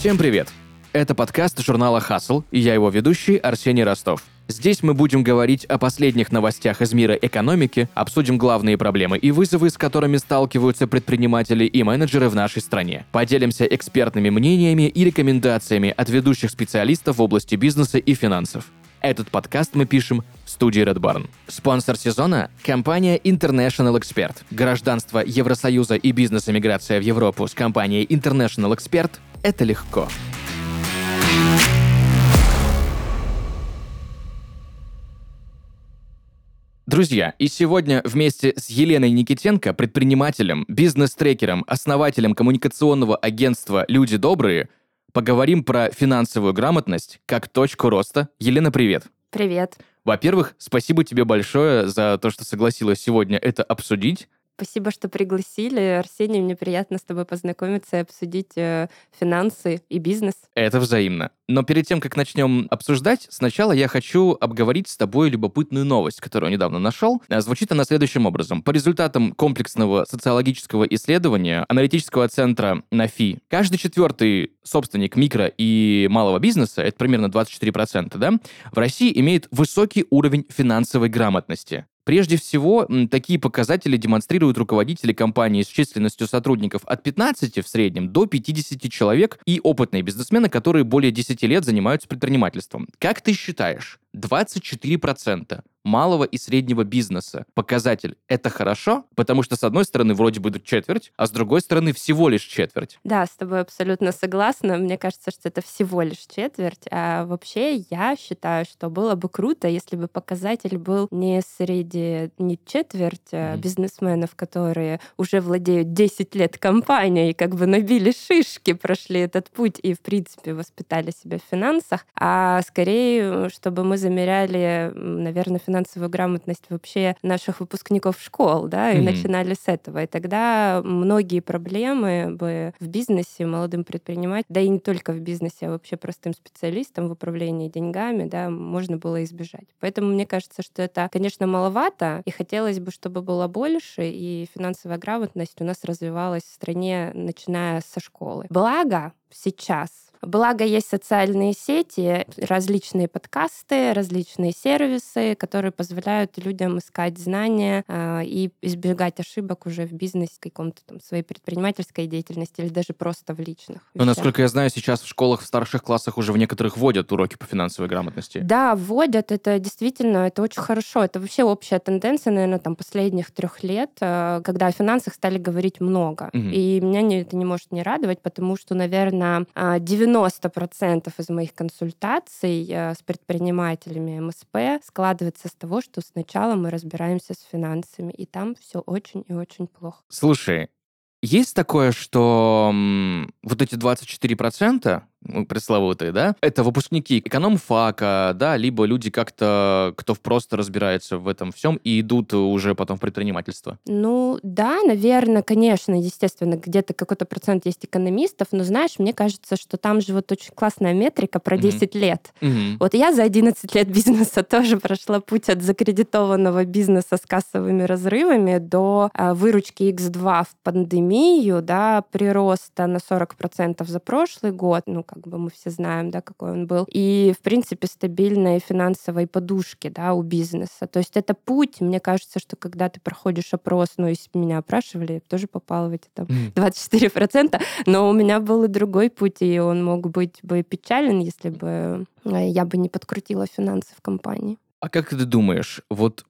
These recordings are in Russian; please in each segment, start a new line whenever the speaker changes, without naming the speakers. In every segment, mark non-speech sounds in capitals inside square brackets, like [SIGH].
Всем привет! Это подкаст журнала «Хасл» и я его ведущий Арсений Ростов. Здесь мы будем говорить о последних новостях из мира экономики, обсудим главные проблемы и вызовы, с которыми сталкиваются предприниматели и менеджеры в нашей стране. Поделимся экспертными мнениями и рекомендациями от ведущих специалистов в области бизнеса и финансов. Этот подкаст мы пишем в студии Red Barn. Спонсор сезона – компания International Expert. Гражданство Евросоюза и бизнес-эмиграция в Европу с компанией International Expert – это легко. Друзья, и сегодня вместе с Еленой Никитенко, предпринимателем, бизнес-трекером, основателем коммуникационного агентства «Люди добрые», поговорим про финансовую грамотность как точку роста. Елена, привет.
Привет.
Во-первых, спасибо тебе большое за то, что согласилась сегодня это обсудить.
Спасибо, что пригласили. Арсений, мне приятно с тобой познакомиться и обсудить э, финансы и бизнес.
Это взаимно. Но перед тем, как начнем обсуждать, сначала я хочу обговорить с тобой любопытную новость, которую недавно нашел. А, звучит она следующим образом. По результатам комплексного социологического исследования аналитического центра НАФИ, каждый четвертый собственник микро и малого бизнеса, это примерно 24%, да, в России имеет высокий уровень финансовой грамотности. Прежде всего, такие показатели демонстрируют руководители компании с численностью сотрудников от 15 в среднем до 50 человек и опытные бизнесмены, которые более 10 лет занимаются предпринимательством. Как ты считаешь, 24% малого и среднего бизнеса. Показатель — это хорошо, потому что, с одной стороны, вроде бы четверть, а с другой стороны, всего лишь четверть.
Да, с тобой абсолютно согласна. Мне кажется, что это всего лишь четверть. А вообще я считаю, что было бы круто, если бы показатель был не среди не четверть mm-hmm. бизнесменов, которые уже владеют 10 лет компанией, как бы набили шишки, прошли этот путь и, в принципе, воспитали себя в финансах, а скорее, чтобы мы замеряли, наверное, финансовую грамотность вообще наших выпускников школ, да, и mm-hmm. начинали с этого. И тогда многие проблемы бы в бизнесе молодым предпринимателям, да и не только в бизнесе, а вообще простым специалистам в управлении деньгами, да, можно было избежать. Поэтому мне кажется, что это, конечно, маловато, и хотелось бы, чтобы было больше, и финансовая грамотность у нас развивалась в стране, начиная со школы. Благо, сейчас Благо есть социальные сети, различные подкасты, различные сервисы, которые позволяют людям искать знания э, и избегать ошибок уже в бизнесе, каком-то там своей предпринимательской деятельности или даже просто в личных.
Но, насколько я знаю, сейчас в школах в старших классах уже в некоторых вводят уроки по финансовой грамотности.
Да, вводят. Это действительно, это очень хорошо. Это вообще общая тенденция, наверное, там последних трех лет, э, когда о финансах стали говорить много. Угу. И меня это не может не радовать, потому что, наверное, 90 90% из моих консультаций э, с предпринимателями МСП складывается с того, что сначала мы разбираемся с финансами, и там все очень и очень плохо.
Слушай, есть такое, что вот эти 24%, ну, пресловутые, да, это выпускники экономфака, да, либо люди как-то, кто просто разбирается в этом всем и идут уже потом в предпринимательство?
Ну, да, наверное, конечно, естественно, где-то какой-то процент есть экономистов, но, знаешь, мне кажется, что там же вот очень классная метрика про 10 mm-hmm. лет. Mm-hmm. Вот я за 11 лет бизнеса [LAUGHS] тоже прошла путь от закредитованного бизнеса с кассовыми разрывами до а, выручки X2 в пандемию, да, прироста на 40% за прошлый год, ну, как бы мы все знаем, да, какой он был, и, в принципе, стабильной финансовой подушки, да, у бизнеса. То есть это путь, мне кажется, что когда ты проходишь опрос, ну, если меня опрашивали, я тоже попала в эти там 24%, но у меня был и другой путь, и он мог быть бы печален, если бы э, я бы не подкрутила финансы в компании.
А как ты думаешь, вот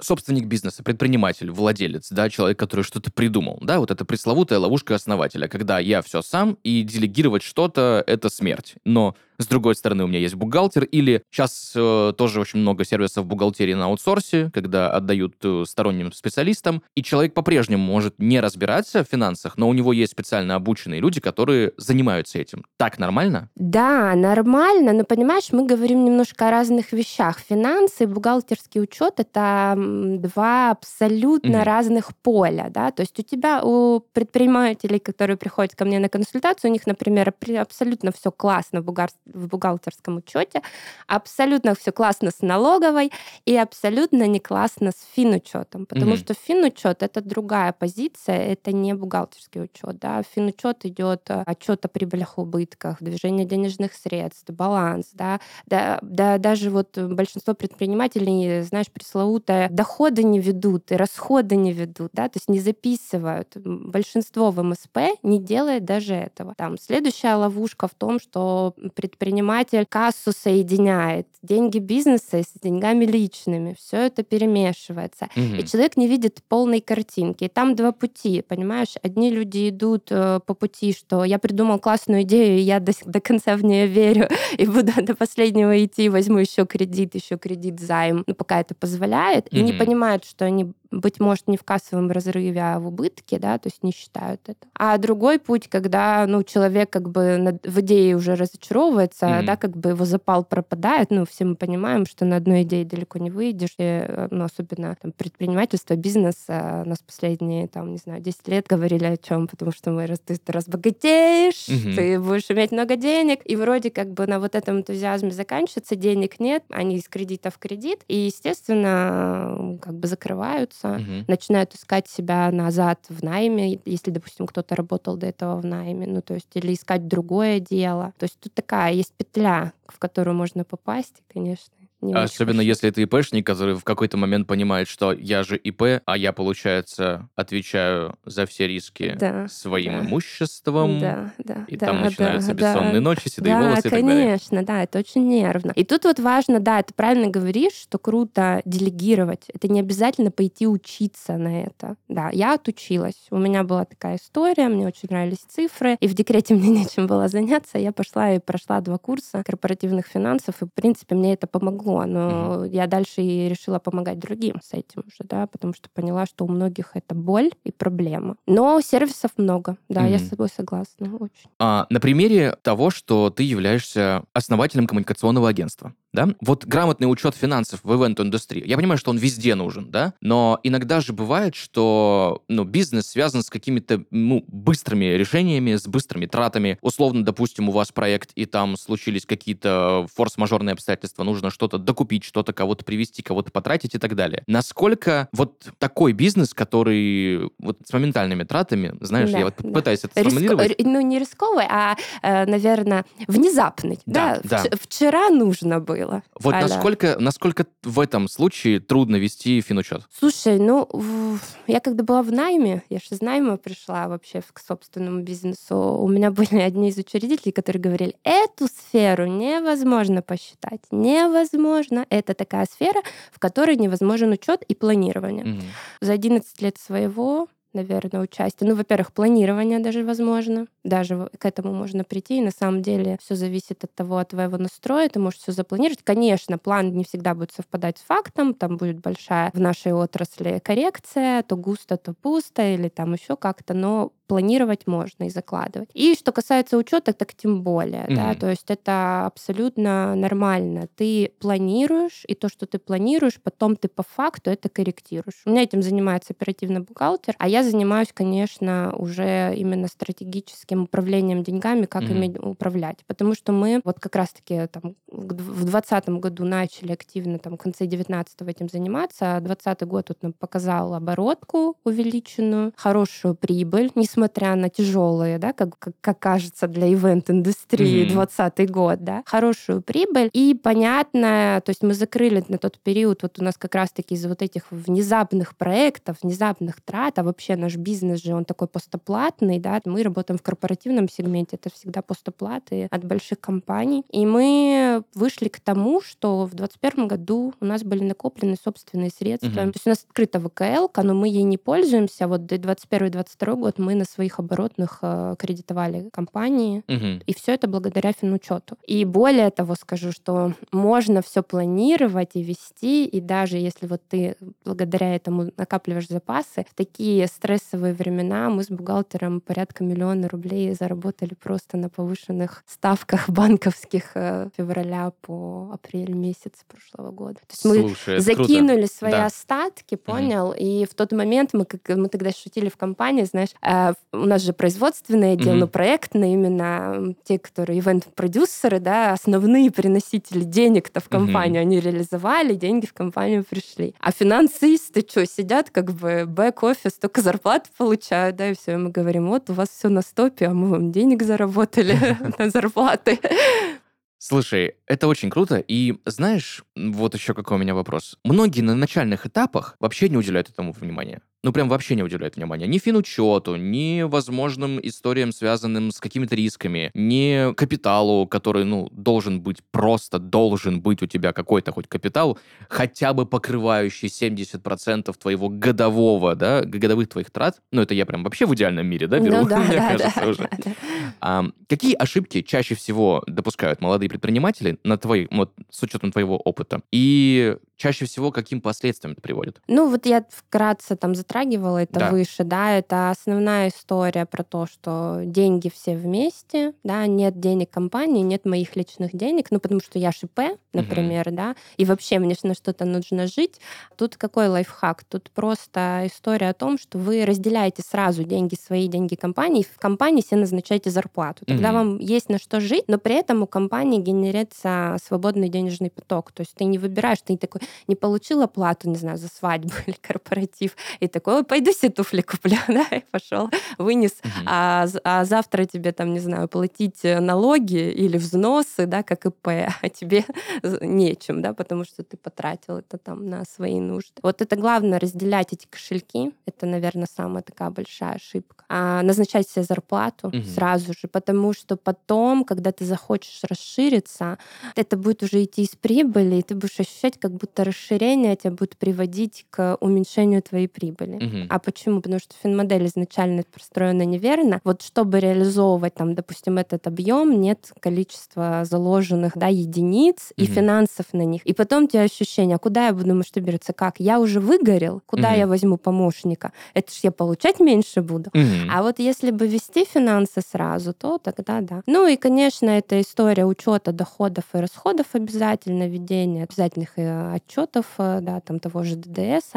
собственник бизнеса, предприниматель, владелец, да, человек, который что-то придумал, да, вот это пресловутая ловушка основателя, когда я все сам, и делегировать что-то — это смерть. Но с другой стороны, у меня есть бухгалтер, или сейчас э, тоже очень много сервисов бухгалтерии на аутсорсе, когда отдают э, сторонним специалистам, и человек по-прежнему может не разбираться в финансах, но у него есть специально обученные люди, которые занимаются этим. Так нормально?
Да, нормально, но понимаешь, мы говорим немножко о разных вещах. Финансы, бухгалтерский учет — это два абсолютно угу. разных поля, да, то есть у тебя, у предпринимателей, которые приходят ко мне на консультацию, у них, например, абсолютно все классно в, бухгал... в бухгалтерском учете, абсолютно все классно с налоговой и абсолютно не классно с финучетом, потому угу. что финучет это другая позиция, это не бухгалтерский учет, да, финучет идет э, отчет о прибылях и убытках, движение денежных средств, баланс, да, да, да даже вот большинство предпринимателей, знаешь, пресловутое, доходы не ведут и расходы не ведут, да, то есть не записывают. Большинство в МСП не делает даже этого. Там следующая ловушка в том, что предприниматель кассу соединяет, деньги бизнеса с деньгами личными, все это перемешивается. Угу. И человек не видит полной картинки. И там два пути, понимаешь? Одни люди идут э, по пути, что я придумал классную идею, и я до, до конца в нее верю, и буду [LAUGHS] до последнего идти, возьму еще кредит, еще кредит, займ, ну, пока это позволяет, mm-hmm. и не понимают, что они быть может, не в кассовом разрыве, а в убытке, да, то есть не считают это. А другой путь, когда, ну, человек как бы в идее уже разочаровывается, mm-hmm. да, как бы его запал пропадает, ну, все мы понимаем, что на одной идее далеко не выйдешь, и, ну, особенно там, предпринимательство, бизнес, а у нас последние, там, не знаю, 10 лет говорили о чем, потому что мы, раз ты, ты разбогатеешь, mm-hmm. ты будешь иметь много денег, и вроде как бы на вот этом энтузиазме заканчивается, денег нет, они из кредита в кредит, и, естественно, как бы закрываются меняются, угу. начинают искать себя назад в найме, если, допустим, кто-то работал до этого в найме, ну, то есть, или искать другое дело. То есть тут такая есть петля, в которую можно попасть, конечно.
Не Особенно если это ИПшник, который в какой-то момент понимает, что я же ИП, а я, получается, отвечаю за все риски да, своим да. имуществом. Да, да. И да, там начинаются да, бессонные да, ночи, седые да, волосы и
так
далее.
конечно, да, это очень нервно. И тут вот важно, да, ты правильно говоришь, что круто делегировать. Это не обязательно пойти учиться на это. Да, я отучилась. У меня была такая история, мне очень нравились цифры, и в декрете [LAUGHS] мне нечем было заняться. Я пошла и прошла два курса корпоративных финансов, и, в принципе, мне это помогло помогло, но угу. я дальше и решила помогать другим с этим уже, да, потому что поняла, что у многих это боль и проблема. Но сервисов много, да, угу. я с тобой согласна, очень.
А, на примере того, что ты являешься основателем коммуникационного агентства, да? Вот грамотный учет финансов в ивент-индустрии. Я понимаю, что он везде нужен, да? Но иногда же бывает, что ну, бизнес связан с какими-то ну, быстрыми решениями, с быстрыми тратами. Условно, допустим, у вас проект, и там случились какие-то форс-мажорные обстоятельства, нужно что-то докупить, что-то кого-то привести, кого-то потратить и так далее. Насколько вот такой бизнес, который вот с моментальными тратами, знаешь, да, я вот да. пытаюсь это сформулировать.
Риско... Ну, не рисковый, а, э, наверное, внезапный. Да, да. да. Вчера нужно было было.
Вот а насколько, насколько в этом случае трудно вести финучет?
Слушай, ну, я когда была в найме, я же из найма пришла вообще к собственному бизнесу, у меня были одни из учредителей, которые говорили, эту сферу невозможно посчитать, невозможно. Это такая сфера, в которой невозможен учет и планирование. Угу. За 11 лет своего наверное, участие. Ну, во-первых, планирование даже возможно. Даже к этому можно прийти. И на самом деле все зависит от того, от твоего настроя. Ты можешь все запланировать. Конечно, план не всегда будет совпадать с фактом. Там будет большая в нашей отрасли коррекция. То густо, то пусто или там еще как-то. Но планировать можно и закладывать. И что касается учета, так тем более, mm-hmm. да, то есть это абсолютно нормально. Ты планируешь, и то, что ты планируешь, потом ты по факту это корректируешь. У меня этим занимается оперативный бухгалтер, а я занимаюсь, конечно, уже именно стратегическим управлением деньгами, как mm-hmm. ими управлять. Потому что мы вот как раз-таки там в 2020 году начали активно там в конце 19 этим заниматься, а 20 год вот нам показал оборотку увеличенную, хорошую прибыль, несмотря несмотря на тяжелые, да, как, как, как кажется для ивент-индустрии mm-hmm. 20 год, да, хорошую прибыль и понятно, то есть мы закрыли на тот период, вот у нас как раз-таки из-за вот этих внезапных проектов, внезапных трат, а вообще наш бизнес же, он такой постоплатный, да, мы работаем в корпоративном сегменте, это всегда постоплаты от больших компаний, и мы вышли к тому, что в 2021 году у нас были накоплены собственные средства, mm-hmm. то есть у нас открыта ВКЛ, но мы ей не пользуемся, вот 2021-2022 год мы на своих оборотных э, кредитовали компании.
Мгм.
И все это благодаря финучету. И более того скажу, что можно все планировать и вести, и даже если вот ты благодаря этому накапливаешь запасы, в такие стрессовые времена мы с бухгалтером порядка миллиона рублей заработали просто на повышенных ставках [LAUGHS] банковских э, февраля по апрель месяц прошлого года. То есть мы
Слушай, это круто.
закинули свои
Да.
остатки, понял? И в тот момент мы, как мы тогда шутили в компании, знаешь, э, у нас же производственный отдел,
Мгм.
но проектный именно те, которые ивент-продюсеры, да, основные приносители денег-то в компанию, они реализовали, деньги в компанию пришли. А финансисты что, сидят как бы бэк-офис, только зарплату получают, да, и все, и мы говорим, вот у вас все на стопе, а мы вам денег заработали [LAUGHS] на зарплаты.
Слушай, это очень круто. И знаешь, вот еще какой у меня вопрос. Многие на начальных этапах вообще не уделяют этому внимания. Ну, прям вообще не уделяют внимания. Ни финучету, ни возможным историям, связанным с какими-то рисками, ни капиталу, который, ну, должен быть просто, должен быть у тебя какой-то хоть капитал, хотя бы покрывающий 70% твоего годового, да, годовых твоих трат. Ну, это я прям вообще в идеальном мире, да, беру,
Ну да, [LAUGHS]
мне
да,
кажется,
да,
уже.
да, да.
А, какие ошибки чаще всего допускают молодые предприниматели на твои, вот, с учетом твоего опыта? И чаще всего каким последствиям это приводит?
Ну, вот я вкратце там затрагивала это
Да.
выше, да, это основная история про то, что деньги все вместе, да, нет денег компании, нет моих личных денег, ну, потому что я ШИП, например, да, и вообще мне на что-то нужно жить. Тут какой лайфхак? Тут просто история о том, что вы разделяете сразу деньги свои, деньги компании, и в компании себе назначаете зарплату. Тогда
Мгм.
вам есть на что жить, но при этом у компании генерится свободный денежный поток. То есть ты не выбираешь, ты не такой, не получил оплату, не знаю, за свадьбу [LAUGHS] или корпоратив, и такой, «Ой, пойду себе туфли куплю, [LAUGHS] да, и пошел, вынес.
Мгм.
А, а завтра тебе там, не знаю, платить э, налоги или взносы, да, как ИП, [LAUGHS] а тебе нечем, да, потому что ты потратил это там на свои нужды. Вот это главное, разделять эти кошельки. Это, наверное, самая такая большая ошибка. А назначать себе зарплату
Мгм.
сразу же, потому что потом, когда ты захочешь расшириться, это будет уже идти из прибыли, и ты будешь ощущать, как будто расширение тебя будет приводить к уменьшению твоей прибыли.
Мгм.
А почему? Потому что финмодель изначально простроена неверно. Вот чтобы реализовывать там, допустим, этот объем, нет количества заложенных да, единиц и
Мгм.
финансов на них. И потом у тебя ощущение, а куда я буду масштабироваться? Как? Я уже выгорел, куда
Мгм.
я возьму помощника? Это ж я получать меньше буду.
Мгм.
А вот если бы вести финансы сразу, то тогда да. Ну и, конечно, это история учета доходов и расходов обязательно, ведение обязательных э, отчетов, э, да, там того же ДДС,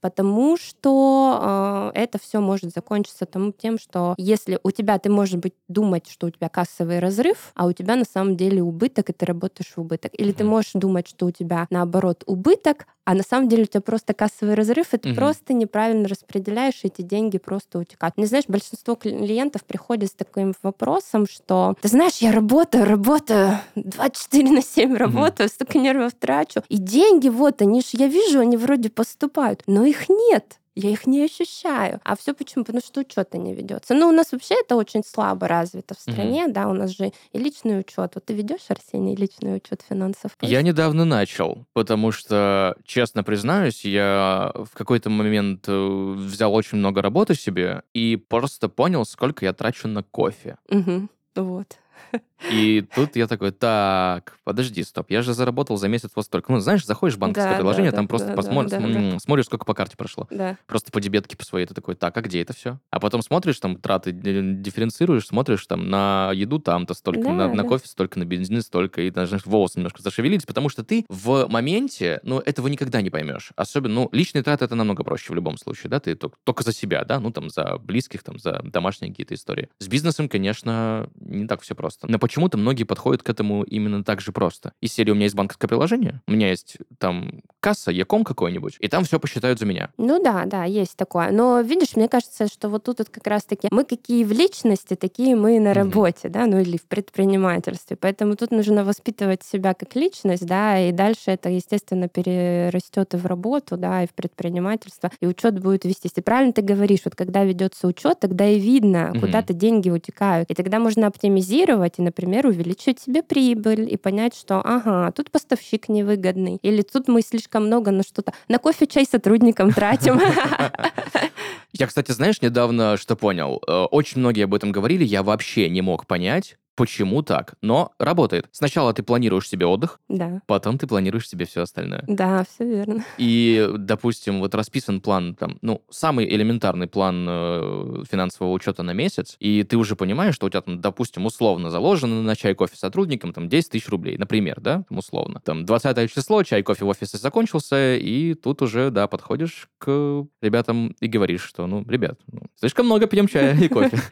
потому что э, это все может закончиться тому, тем, что если у тебя, ты можешь быть думать, что у тебя кассовый разрыв, а у тебя на самом деле убыток, и ты работаешь в убыток. Или ты можешь думать, что у тебя наоборот убыток, а на самом деле у тебя просто кассовый разрыв, и ты
Мгм.
просто неправильно распределяешь, и эти деньги просто утекают. Не знаешь, большинство клиентов приходят с таким вопросом, что ты знаешь, я работаю, работаю, 24 на 7 работаю, столько нервов трачу, и деньги вот, они же, я вижу, они вроде поступают, но их нет. Я их не ощущаю. А все почему? Потому что учета не ведется. Ну, у нас вообще это очень слабо развито в стране, да, у нас же и личный учет. Вот ты ведешь, Арсений, личный учет финансов?
Я недавно начал, потому что, честно признаюсь, я в какой-то момент э, взял очень много работы себе и просто понял, сколько я трачу на кофе.
Мгм. Вот. [LAUGHS]
И тут я такой, так, подожди, стоп, я же заработал за месяц вот столько. Ну, знаешь, заходишь в банковское
Да,
приложение,
да,
там
да,
просто
да,
посмотришь,
да, да.
м, смотришь, сколько по карте прошло.
Да.
Просто по дебетке по своей, ты такой, так, а где это все? А потом смотришь, там, траты ди- дифференцируешь, смотришь, там, на еду там-то столько,
Да,
на, на
да.
кофе столько, на бензин столько, и даже волосы немножко зашевелились, потому что ты в моменте, ну, этого никогда не поймешь. Особенно, ну, личные траты это намного проще в любом случае, да, ты только, только за себя, да, ну, там, за близких, там, за домашние какие-то истории. С бизнесом, конечно, не так все просто. Почему-то многие подходят к этому именно так же просто. Из серии у меня есть банковское приложение, у меня есть там касса, Яком какой-нибудь, и там все посчитают за меня.
Ну да, да, есть такое. Но видишь, мне кажется, что вот тут вот как раз-таки мы какие в личности, такие мы и на работе, да, ну или в предпринимательстве. Поэтому тут нужно воспитывать себя как личность, да, и дальше это, естественно, перерастет и в работу, да, и в предпринимательство, и учет будет вестись. И правильно ты говоришь, вот когда ведется учет, тогда и видно,
Мгм.
куда-то деньги утекают. И тогда можно оптимизировать и, например, увеличивать себе прибыль и понять, что, ага, тут поставщик невыгодный, или тут мы слишком много на что-то, на кофе, чай сотрудникам тратим. [LAUGHS]
Я, кстати, знаешь, недавно что понял? Э, очень многие об этом говорили, я вообще не мог понять, почему так, но работает. Сначала ты планируешь себе отдых,
да.
потом ты планируешь себе все остальное.
Да, все верно.
И, допустим, вот расписан план, там, ну, самый элементарный план э, финансового учета на месяц, и ты уже понимаешь, что у тебя там, допустим, условно заложено на чай, кофе сотрудникам там 10 тысяч рублей, например, да, там, условно. Там 20 число, чай, кофе в офисе закончился, и тут уже, да, подходишь к ребятам и говоришь, что, ну, ребят, ну, слишком много пьем чая и кофе. [LAUGHS]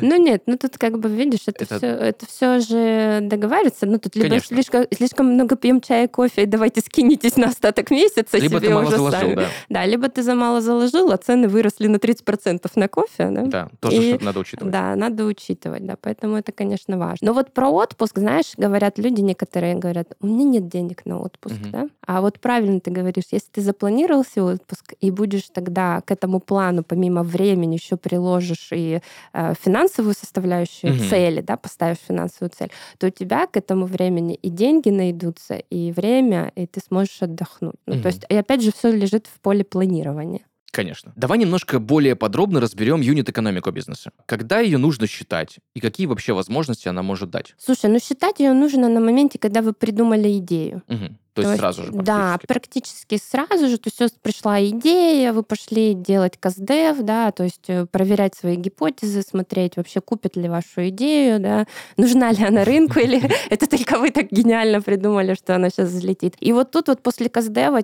Ну нет, ну тут как бы видишь, это все это все же договариваться. Ну, тут либо слишком, слишком много пьем чая, кофе, и давайте скинетесь на остаток месяца
либо
себе
ты мало
уже
заложил,
сами.
Да.
да, либо ты за мало заложил, а цены выросли на 30% на кофе. Да,
да тоже и, надо учитывать.
Да, надо учитывать, да, поэтому это, конечно, важно. Но вот про отпуск, знаешь, говорят люди некоторые, говорят, у меня нет денег на отпуск, угу. да, а вот правильно ты говоришь, если ты запланировал себе отпуск и будешь тогда к этому плану помимо времени еще приложишь и э, финансовую составляющую угу. цели, да, поставишь финансовую цель, то у тебя к этому времени и деньги найдутся, и время, и ты сможешь отдохнуть. Ну, угу. То есть, и опять же, все лежит в поле планирования.
Конечно. Давай немножко более подробно разберем юнит-экономику бизнеса. Когда ее нужно считать и какие вообще возможности она может дать?
Слушай, ну считать ее нужно на моменте, когда вы придумали идею.
Угу. То, то есть сразу же
практически? Да, практически сразу же. То есть пришла идея, вы пошли делать каздев, да, то есть э, проверять свои гипотезы, смотреть, вообще купят ли вашу идею, да, [LAUGHS] нужна ли она рынку, или [LAUGHS] [LAUGHS] это только вы так гениально придумали, что она сейчас взлетит. И вот тут вот после каздева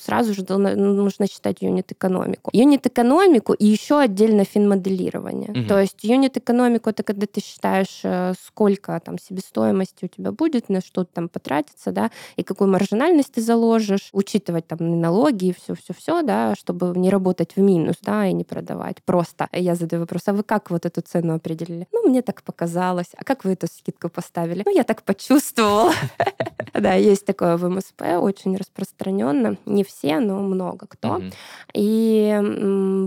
сразу же нужно считать юнит-экономику. Юнит-экономику и еще отдельно финмоделирование. То есть юнит-экономику это когда ты считаешь, э, сколько там себестоимости у тебя будет, на что там потратится, да, и какой маржинальность маржинальность ты заложишь, учитывать там налоги и все-все-все, да, чтобы не работать в минус, да, и не продавать. Просто я задаю вопрос, а вы как вот эту цену определили? Ну, мне так показалось. А как вы эту скидку поставили? Ну, я так почувствовала. [LAUGHS] Да, есть такое в МСП, очень распространенно. Не все, но много кто. И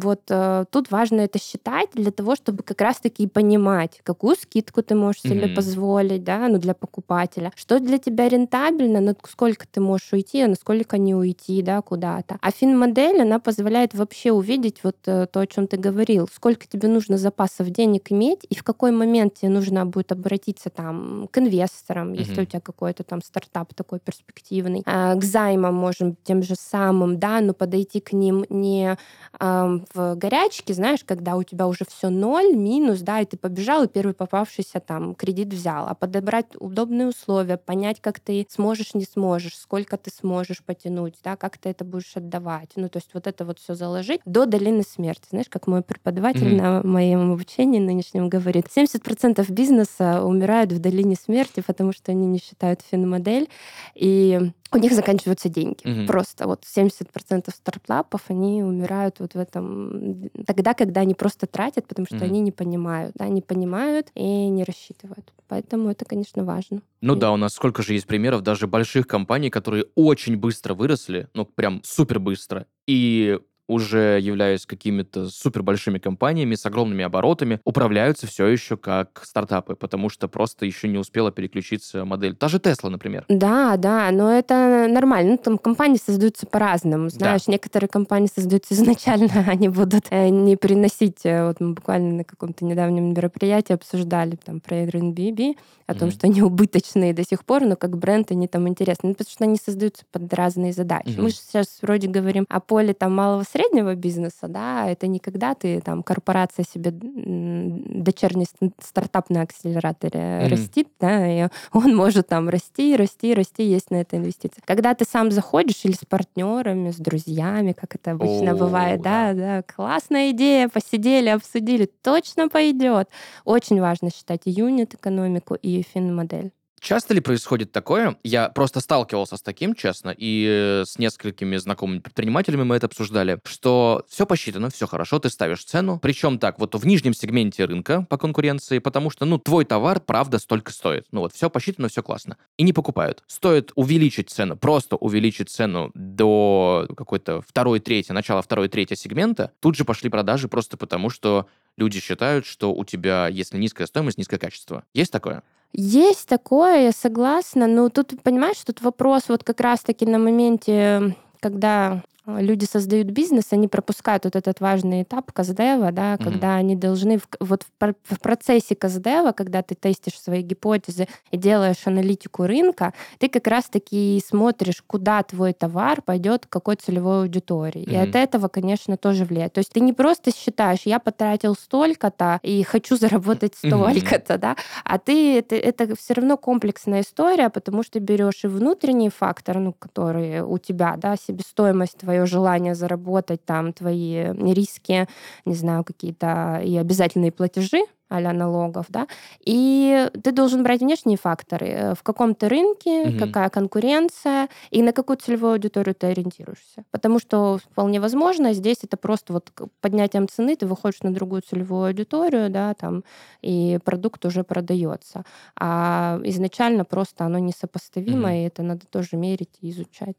вот э, тут важно это считать для того, чтобы как раз-таки понимать, какую скидку ты можешь себе позволить, да, ну, для покупателя. Что для тебя рентабельно, но сколько ты можешь уйти, а насколько не уйти, да, куда-то. А фин-модель, она позволяет вообще увидеть вот э, то, о чем ты говорил, сколько тебе нужно запасов денег иметь, и в какой момент тебе нужно будет обратиться там к инвесторам, mm-hmm. если у тебя какой-то там стартап такой перспективный, а, к займам, можем тем же самым, да, но подойти к ним не в горячке, знаешь, когда у тебя уже все ноль, минус, да, и ты побежал, и первый попавшийся там кредит взял, а подобрать удобные условия, понять, как ты сможешь, не сможешь, сколько ты сможешь потянуть, да, как ты это будешь отдавать. Ну, то есть вот это вот все заложить до долины смерти. Знаешь, как мой преподаватель mm-hmm. на моем обучении нынешнем говорит, 70% бизнеса умирают в долине смерти, потому что они не считают финмодель, и у них заканчиваются деньги. Угу. Просто вот 70% стартапов, они умирают вот в этом тогда, когда они просто тратят, потому что угу. они не понимают, да, не понимают и не рассчитывают. Поэтому это, конечно, важно.
Ну и... да, у нас сколько же есть примеров даже больших компаний, которые очень быстро выросли, ну прям супер быстро, и уже являясь какими-то супер большими компаниями с огромными оборотами, управляются все еще как стартапы, потому что просто еще не успела переключиться модель. Та же Тесла, например.
Да, да, но это нормально. Ну, там компании создаются по-разному. Знаешь, да. некоторые компании создаются [LAUGHS] изначально, они будут э, не приносить. Э, вот мы буквально на каком-то недавнем мероприятии обсуждали там про Airbnb, о том, mm-hmm. что они убыточные до сих пор, но как бренд они там интересны. Ну, потому что они создаются под разные задачи. Mm-hmm. Мы же сейчас вроде говорим о поле там малого среднего бизнеса, да, это не когда ты там корпорация себе дочерний стартап на акселераторе mm-hmm. растит, да, и он может там расти, расти, расти, есть на это инвестиции. Когда ты сам заходишь или с партнерами, с друзьями, как это обычно oh, бывает, да, да, классная идея, посидели, обсудили, точно пойдет. Очень важно считать и юнит экономику, и фин-модель.
Часто ли происходит такое? Я просто сталкивался с таким, честно, и с несколькими знакомыми предпринимателями мы это обсуждали, что все посчитано, все хорошо, ты ставишь цену, причем так, вот в нижнем сегменте рынка по конкуренции, потому что, ну, твой товар, правда, столько стоит. Ну вот, все посчитано, все классно. И не покупают. Стоит увеличить цену, просто увеличить цену до какой-то второй, третьей, начала второй, третьей сегмента, тут же пошли продажи просто потому, что люди считают, что у тебя, если низкая стоимость, низкое качество. Есть такое?
Есть такое, я согласна, но тут, понимаешь, тут вопрос вот как раз-таки на моменте, когда люди создают бизнес, они пропускают вот этот важный этап каздева, да, mm-hmm. когда они должны в, вот в, в процессе каздева, когда ты тестишь свои гипотезы и делаешь аналитику рынка, ты как раз-таки смотришь, куда твой товар пойдет, к какой целевой аудитории. Mm-hmm. И от этого, конечно, тоже влияет. То есть ты не просто считаешь, я потратил столько-то и хочу [LAUGHS] заработать столько-то, mm-hmm. да, а ты это, это все равно комплексная история, потому что берешь и внутренний фактор, ну, который у тебя, да, себестоимость твоей твое желание заработать, там, твои риски, не знаю, какие-то и обязательные платежи, а налогов, да, и ты должен брать внешние факторы. Э, в каком то рынке, угу. какая конкуренция, и на какую целевую аудиторию ты ориентируешься. Потому что вполне возможно, здесь это просто вот поднятием цены ты выходишь на другую целевую аудиторию, да, там, и продукт уже продается. А изначально просто оно несопоставимо, угу. и это надо тоже мерить и изучать.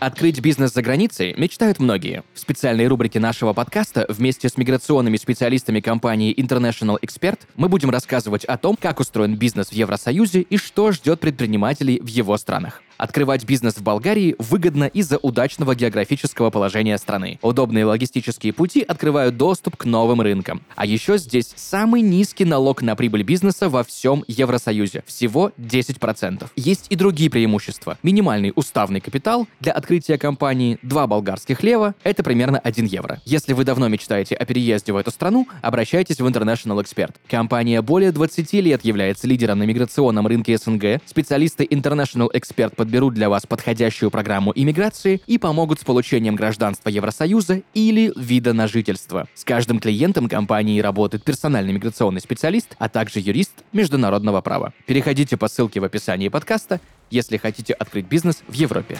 Открыть бизнес за границей мечтают многие. В специальной рубрике нашего подкаста вместе с миграционными специалистами компании International Expert мы будем рассказывать о том, как устроен бизнес в Евросоюзе и что ждет предпринимателей в его странах. Открывать бизнес в Болгарии выгодно из-за удачного географического положения страны. Удобные логистические пути открывают доступ к новым рынкам. А еще здесь самый низкий налог на прибыль бизнеса во всем Евросоюзе. Всего 10%. Есть и другие преимущества. Минимальный уставный капитал для открытия компании 2 болгарских лева – это примерно 1 евро. Если вы давно мечтаете о переезде в эту страну, обращайтесь в International Expert. Компания более 20 лет является лидером на миграционном рынке СНГ. Специалисты International Expert под подберут для вас подходящую программу иммиграции и помогут с получением гражданства Евросоюза или вида на жительство. С каждым клиентом компании работает персональный миграционный специалист, а также юрист международного права. Переходите по ссылке в описании подкаста, если хотите открыть бизнес в Европе.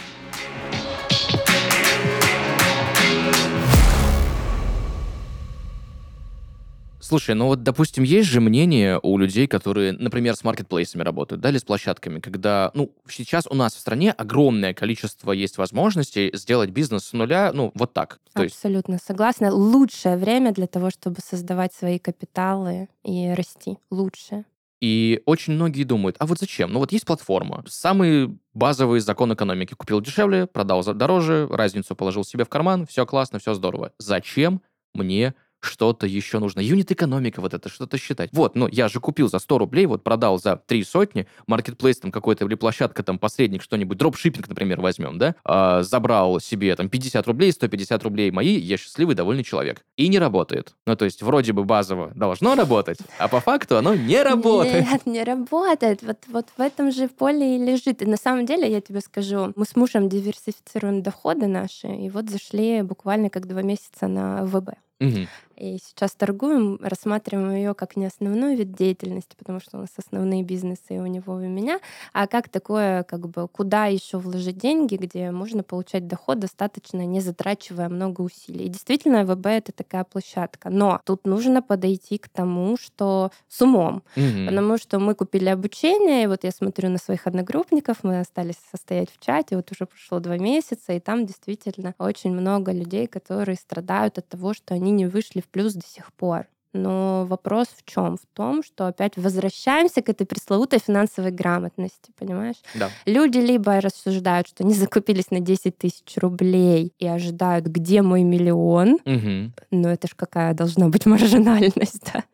Слушай, ну вот, допустим, есть же мнение у людей, которые, например, с маркетплейсами работают, да, или с площадками, когда, ну, сейчас у нас в стране огромное количество есть возможностей сделать бизнес с нуля, ну, вот так.
То Абсолютно есть... согласна. Лучшее время для того, чтобы создавать свои капиталы и расти. Лучшее.
И очень многие думают, а вот зачем? Ну вот есть платформа, самый базовый закон экономики. Купил дешевле, продал дороже, разницу положил себе в карман, все классно, все здорово. Зачем мне что-то еще нужно. Юнит-экономика, вот это, что-то считать. Вот, ну, я же купил за 100 рублей, вот продал за 3 сотни, маркетплейс там какой-то или площадка, там посредник, что-нибудь, дропшиппинг, например, возьмем, да, а, забрал себе там 50 рублей, 150 рублей мои, я счастливый, довольный человек. И не работает. Ну, то есть вроде бы базово должно работать, а по факту оно не работает.
Нет, [LAUGHS] не работает. Вот, вот в этом же поле и лежит. И на самом деле, я тебе скажу, мы с мужем диверсифицируем доходы наши, и вот зашли буквально как два месяца на ВБ.
Угу
и сейчас торгуем, рассматриваем ее как не основной вид деятельности, потому что у нас основные бизнесы и у него, и у меня, а как такое, как бы, куда еще вложить деньги, где можно получать доход достаточно, не затрачивая много усилий. И действительно, ВБ — это такая площадка. Но тут нужно подойти к тому, что с умом.
Mm-hmm.
Потому что мы купили обучение, и вот я смотрю на своих одногруппников, мы остались состоять в чате, вот уже прошло два месяца, и там действительно очень много людей, которые страдают от того, что они не вышли в плюс до сих пор. Но вопрос в чем? В том, что опять возвращаемся к этой пресловутой финансовой грамотности, понимаешь?
Да.
Люди либо рассуждают, что они закупились на 10 тысяч рублей и ожидают, где мой миллион.
Угу.
Но это ж какая должна быть маржинальность, [LAUGHS] да?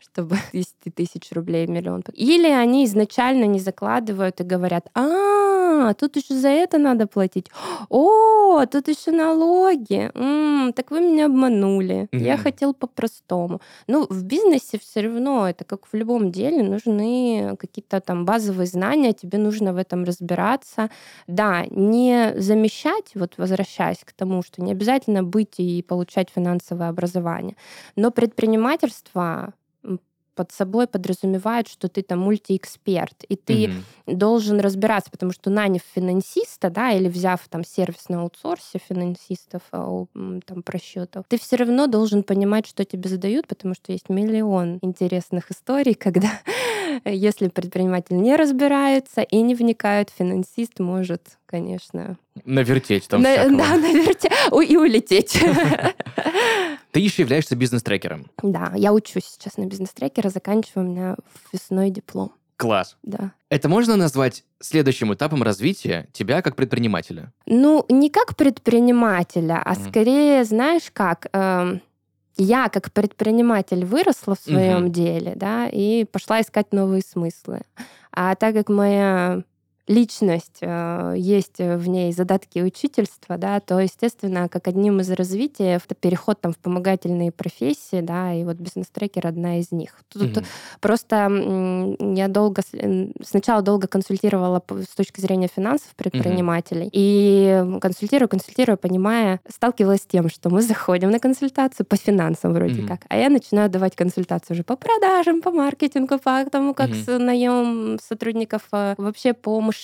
чтобы 10 тысяч рублей миллион. Или они изначально не закладывают и говорят, а, тут еще за это надо платить. О, тут еще налоги. М-м, так вы меня обманули. Mm-hmm. Я хотел по-простому. Ну, в бизнесе все равно, это как в любом деле, нужны какие-то там базовые знания, тебе нужно в этом разбираться. Да, не замещать, вот возвращаясь к тому, что не обязательно быть и получать финансовое образование, но предпринимательство под собой подразумевает, что ты там мультиэксперт, и ты должен разбираться, потому что наняв финансиста, да, или взяв там сервис на аутсорсе финансистов а, там просчетов, ты все равно должен понимать, что тебе задают, потому что есть миллион интересных историй, [LAUGHS] когда если предприниматель не разбирается и не вникает, финансист может, конечно...
Навертеть там
на, Да, навертеть и улететь. [LAUGHS]
Ты еще являешься бизнес-трекером.
Да, я учусь сейчас на бизнес-трекера, заканчиваю у меня весной диплом.
Класс.
Да.
Это можно назвать следующим этапом развития тебя как предпринимателя?
Ну, не как предпринимателя, а mm. скорее, знаешь как, э, я как предприниматель выросла в своем mm-hmm. деле, да, и пошла искать новые смыслы. А так как моя личность, э, есть в ней задатки учительства, да, то, естественно, как одним из развития это переход там в помогательные профессии, да, и вот бизнес-трекер одна из них. Тут mm-hmm. просто я долго, сначала долго консультировала с точки зрения финансов предпринимателей, mm-hmm. и консультирую, консультирую, понимая, сталкивалась с тем, что мы заходим на консультацию по финансам вроде mm-hmm. как, а я начинаю давать консультацию уже по продажам, по маркетингу, по тому, как mm-hmm. наем сотрудников, э, вообще по мышлению,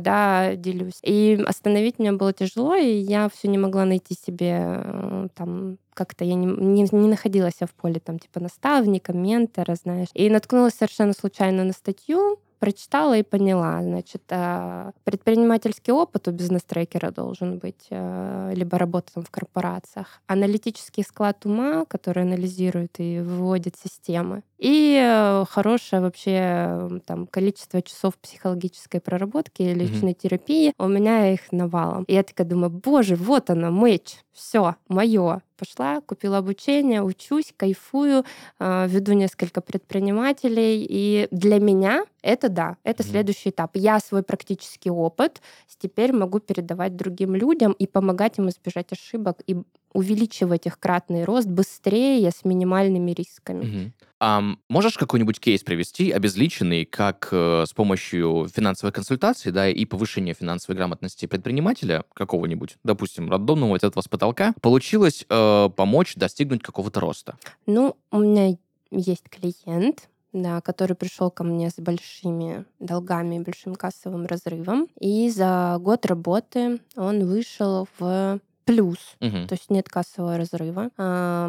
да, делюсь. И остановить меня было тяжело, и я все не могла найти себе э, там как-то я не, не, не находилась в поле там типа наставника, ментора, знаешь. И наткнулась совершенно случайно на статью, прочитала и поняла. Значит, э, предпринимательский опыт у бизнес-трекера должен быть, э, либо работа там в корпорациях, аналитический склад ума, который анализирует и выводит системы, и э, хорошее вообще там количество часов психологической проработки и личной mm-hmm. терапии. У меня их навалом. И я такая думаю, боже, вот оно, мэч, все, мое. Пошла, купила обучение, учусь, кайфую, э, веду несколько предпринимателей. И для меня это да, это mm-hmm. следующий этап. Я свой практический опыт теперь могу передавать другим людям и помогать им избежать ошибок и увеличивать их кратный рост быстрее с минимальными рисками.
Угу. А можешь какой-нибудь кейс привести, обезличенный, как э, с помощью финансовой консультации, да, и повышения финансовой грамотности предпринимателя какого-нибудь, допустим, рандомного от этого с потолка, получилось э, помочь достигнуть какого-то роста?
Ну, у меня есть клиент, да, который пришел ко мне с большими долгами и большим кассовым разрывом. И за год работы он вышел в плюс, угу. то есть нет кассового разрыва.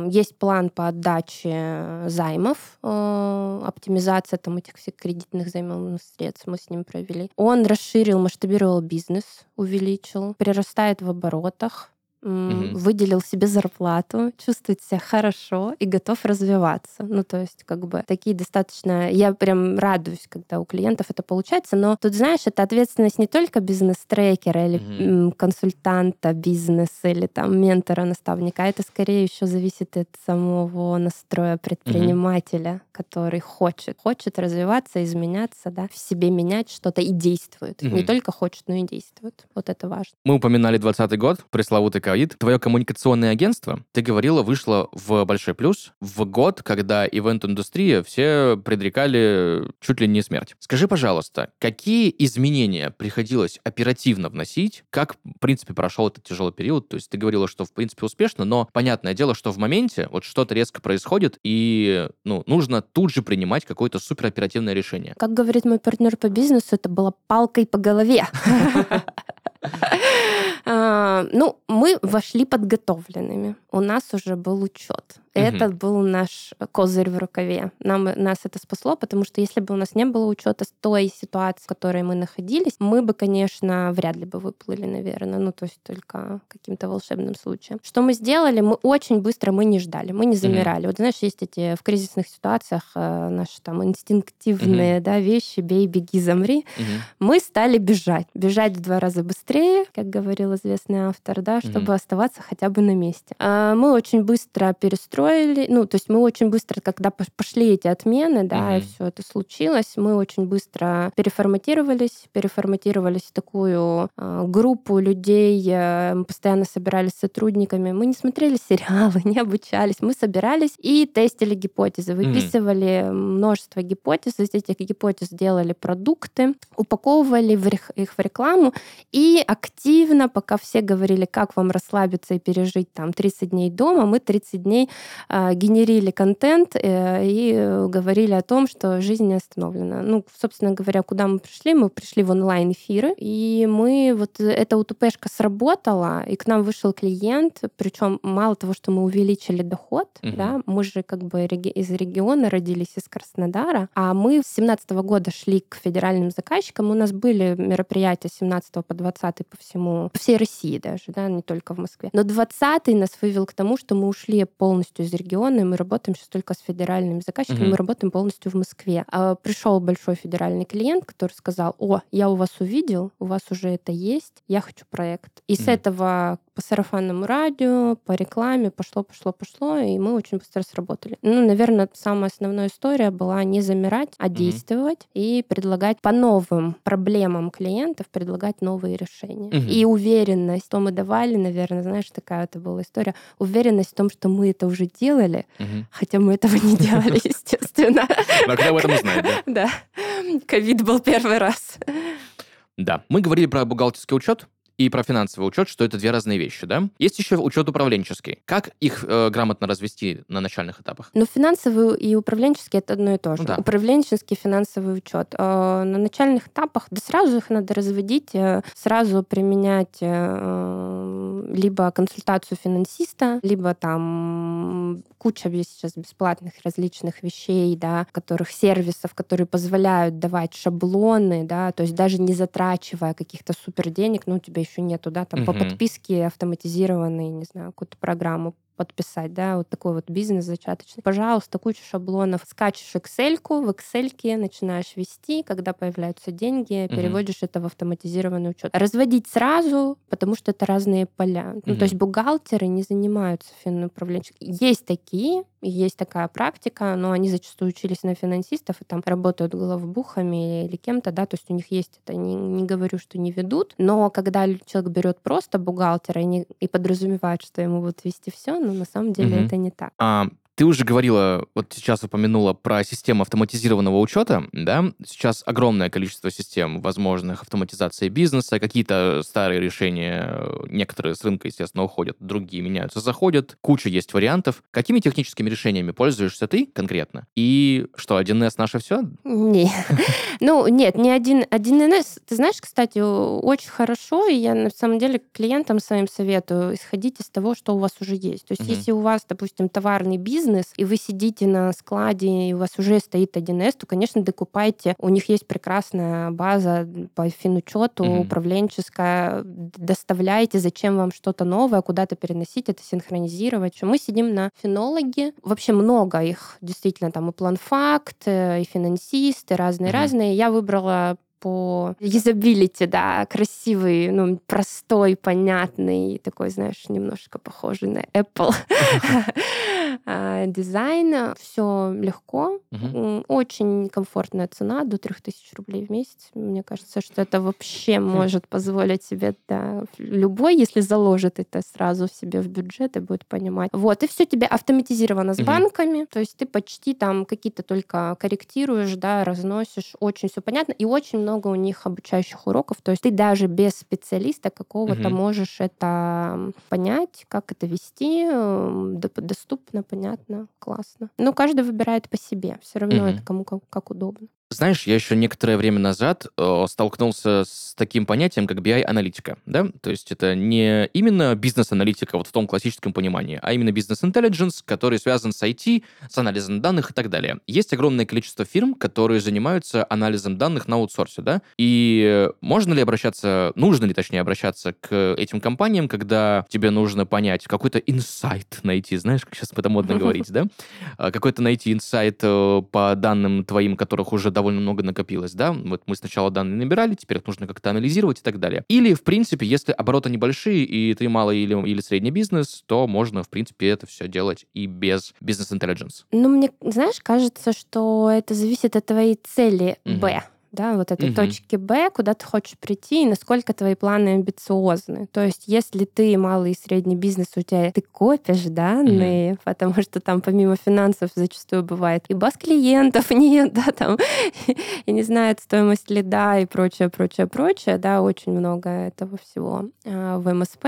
Есть план по отдаче займов, э, оптимизация там этих всех кредитных займов средств мы с ним провели. Он расширил, масштабировал бизнес, увеличил, прирастает в оборотах угу. выделил себе зарплату, чувствует себя хорошо и готов развиваться. Ну, то есть, как бы, такие достаточно... Я прям радуюсь, когда у клиентов это получается, но тут, знаешь, это ответственность не только бизнес-трекера или угу. консультанта бизнеса или там ментора, наставника, это скорее еще зависит от самого настроя предпринимателя, угу. который хочет. Хочет развиваться, изменяться, да, в себе менять что-то и действует. Угу. Не только хочет, но и действует. Вот это важно.
Мы упоминали 20 год, пресловутый ковид, твое коммуникационное агентство, ты говорила, вышло в большой плюс в год, когда ивент-индустрия все предрекали чуть ли не смерть. Скажи, пожалуйста, какие изменения приходилось оперативно вносить? Как, в принципе, прошел этот тяжелый период? То есть ты говорила, что, в принципе, успешно, но понятное дело, что в моменте вот что-то резко происходит, и ну, нужно тут же принимать какое-то супероперативное решение.
Как говорит мой партнер по бизнесу, это было палкой по голове. [LAUGHS] [LAUGHS] А, ну, мы вошли подготовленными. У нас уже был учет. Это был наш козырь в рукаве. Нам, нас это спасло, потому что если бы у нас не было учета с той ситуации, в которой мы находились, мы бы, конечно, вряд ли бы выплыли, наверное. Ну, то есть только каким-то волшебным случаем. Что мы сделали? Мы очень быстро, мы не ждали, мы не замирали. Вот знаешь, есть эти в кризисных ситуациях э, наши там инстинктивные да, вещи, бей, беги, замри. Мы стали бежать. Бежать в два раза быстрее, как говорил известный автор, да, чтобы оставаться хотя бы на месте. А мы очень быстро перестроили устроили, ну, то есть мы очень быстро, когда пошли эти отмены, да, mm-hmm. и все это случилось, мы очень быстро переформатировались, переформатировались в такую э, группу людей, э, мы постоянно собирались с сотрудниками, мы не смотрели [LAUGHS] сериалы, не обучались, мы собирались и тестили гипотезы, выписывали mm-hmm. множество гипотез, из этих гипотез делали продукты, упаковывали их в рекламу и активно, пока все говорили, как вам расслабиться и пережить там 30 дней дома, мы 30 дней генерили контент э, и говорили о том, что жизнь не остановлена. Ну, собственно говоря, куда мы пришли? Мы пришли в онлайн-эфиры, и мы вот эта УТПшка сработала, и к нам вышел клиент, причем мало того, что мы увеличили доход, угу. да, мы же как бы из региона родились из Краснодара, а мы с 17 года шли к федеральным заказчикам, у нас были мероприятия с 17 по 20 по всему, по всей России даже, да, не только в Москве. Но 20 нас вывел к тому, что мы ушли полностью из региона, и мы работаем сейчас только с федеральными заказчиками, угу. мы работаем полностью в Москве. А пришел большой федеральный клиент, который сказал, о, я у вас увидел, у вас уже это есть, я хочу проект. И угу. с этого по сарафанному радио, по рекламе пошло, пошло, пошло, и мы очень быстро сработали. Ну, наверное, самая основная история была не замирать, а действовать mm-hmm. и предлагать по новым проблемам клиентов предлагать новые решения. Mm-hmm. И уверенность, что мы давали, наверное, знаешь, такая это была история, уверенность в том, что мы это уже делали, mm-hmm. хотя мы этого не [LAUGHS] делали, естественно.
Но кто об этом знает,
да? [LAUGHS] Да. Ковид был первый раз.
Да. Мы говорили про бухгалтерский учет, и про финансовый учет, что это две разные вещи, да? Есть еще учет управленческий. Как их э, грамотно развести на начальных этапах?
Ну, финансовый и управленческий это одно и то же. Ну, да. Управленческий финансовый учет. Э, на начальных этапах, да сразу их надо разводить, э, сразу применять э, либо консультацию финансиста, либо там куча есть сейчас бесплатных различных вещей, да, которых сервисов, которые позволяют давать шаблоны, да, то есть даже не затрачивая каких-то супер денег, ну, у тебя еще нету, да, там угу. по подписке автоматизированной, не знаю, какую-то программу подписать, да, вот такой вот бизнес зачаточный. Пожалуйста, кучу шаблонов. Скачешь Excel, в Excel начинаешь вести, когда появляются деньги, угу. переводишь это в автоматизированный учет. Разводить сразу, потому что это разные поля. Угу. Ну, то есть бухгалтеры не занимаются финуправленческим. Есть такие, есть такая практика, но они зачастую учились на финансистов и там работают главбухами или кем-то, да, то есть у них есть это, не, не говорю, что не ведут, но когда человек берет просто бухгалтера и, не, и подразумевает, что ему будут вести все, но на самом деле угу. это не так.
А, ты уже говорила, вот сейчас упомянула про систему автоматизированного учета, да? Сейчас огромное количество систем возможных автоматизации бизнеса, какие-то старые решения, некоторые с рынка, естественно, уходят, другие меняются, заходят, куча есть вариантов. Какими техническими решениями пользуешься ты конкретно? И что, 1С наше все?
Не. [LAUGHS] Ну, нет, не один 1С. Ты знаешь, кстати, очень хорошо, и я на самом деле клиентам своим советую исходить из того, что у вас уже есть. То есть, если у вас, допустим, товарный бизнес, бизнес, и вы сидите на складе, и у вас уже стоит 1С, то, конечно, докупайте. У них есть прекрасная база по финучету, mm-hmm. управленческая. Доставляйте, зачем вам что-то новое, куда-то переносить, это синхронизировать. Мы сидим на финологе. Вообще много их, действительно, там и планфакт, э, и финансисты, разные-разные. Mm-hmm. Я выбрала по юзабилити, да, красивый, ну, простой, понятный, такой, знаешь, немножко похожий на Apple [LAUGHS] дизайн. Все легко, очень комфортная цена, до 3000 рублей в месяц. Мне кажется, что это вообще может позволить себе, да, любой, если заложит это сразу себе в бюджет и будет понимать. Вот, и все тебе автоматизировано с банками, то есть ты почти там какие-то только корректируешь, да, разносишь, очень все понятно и очень много у них обучающих уроков. То есть ты даже без специалиста какого-то угу. можешь это понять, как это вести, доступно, понятно, классно. Но каждый выбирает по себе. Все равно угу. это кому как, как удобно.
Знаешь, я еще некоторое время назад э, столкнулся с таким понятием, как BI-аналитика, да? То есть это не именно бизнес-аналитика вот в том классическом понимании, а именно бизнес-интеллигенс, который связан с IT, с анализом данных и так далее. Есть огромное количество фирм, которые занимаются анализом данных на аутсорсе, да? И можно ли обращаться, нужно ли, точнее, обращаться к этим компаниям, когда тебе нужно понять, какой-то инсайт найти, знаешь, как сейчас это модно [LAUGHS] говорить, да? А, какой-то найти инсайт э, по данным твоим, которых уже довольно много накопилось, да, вот мы сначала данные набирали, теперь их нужно как-то анализировать и так далее. Или, в принципе, если обороты небольшие, и ты малый или, или средний бизнес, то можно, в принципе, это все делать и без бизнес-интеллигенс.
Ну, мне, знаешь, кажется, что это зависит от твоей цели, Б. да, вот этой
Мгм.
точки Б, куда ты хочешь прийти, и насколько твои планы амбициозны. То есть, если ты малый и средний бизнес, у тебя ты копишь данные, потому что там помимо финансов зачастую бывает и баз клиентов [LAUGHS] нет, да, там, и не знает стоимость лида и прочее, прочее, прочее, да, очень много этого всего а, в МСП.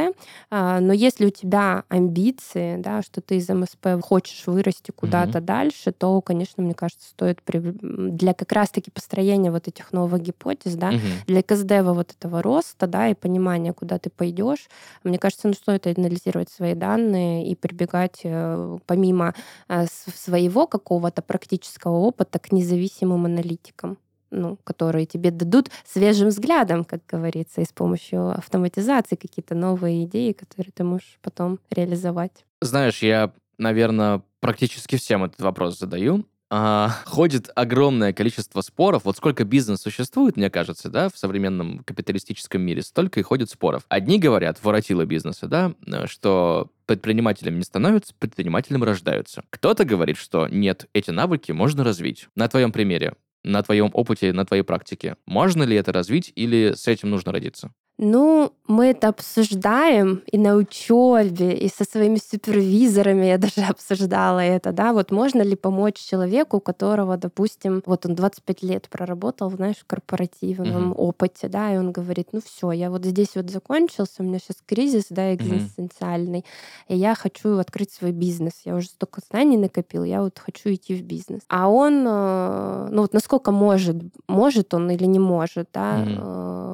А, Но если у тебя амбиции, да, что ты из МСП хочешь вырасти куда-то дальше, то, конечно, мне кажется, стоит для как раз-таки построения вот этих новых гипотез, да,
Мгм.
для КСДВ вот этого роста, да, и понимания, куда ты пойдешь, мне кажется, ну, стоит анализировать свои данные и прибегать э, помимо э, своего какого-то практического опыта к независимым аналитикам ну, которые тебе дадут свежим взглядом, как говорится, и с помощью автоматизации какие-то новые идеи, которые ты можешь потом реализовать.
Знаешь, я, наверное, практически всем этот вопрос задаю. А, [LAUGHS] ходит огромное количество споров. Вот сколько бизнес существует, мне кажется, да, в современном капиталистическом мире, столько и ходит споров. Одни говорят, воротило бизнеса, да, э, что предпринимателем не становятся, предпринимателем рождаются. Кто-то говорит, что нет, эти навыки можно развить. На твоем примере, на твоем опыте, на твоей практике. Можно ли это развить или с этим нужно родиться?
Ну, мы это обсуждаем и на учебе, и со своими супервизорами я даже [LAUGHS] обсуждала это, да, вот можно ли помочь человеку, у которого, допустим, вот он 25 лет проработал, знаешь, в корпоративном
Мгм.
опыте, да, и он говорит, ну все, я вот здесь вот закончился, у меня сейчас кризис, да, экзистенциальный, и я хочу открыть свой бизнес, я уже столько знаний накопил, я вот хочу идти в бизнес. А он, э, ну вот насколько может, может он или не может, да,
Мгм.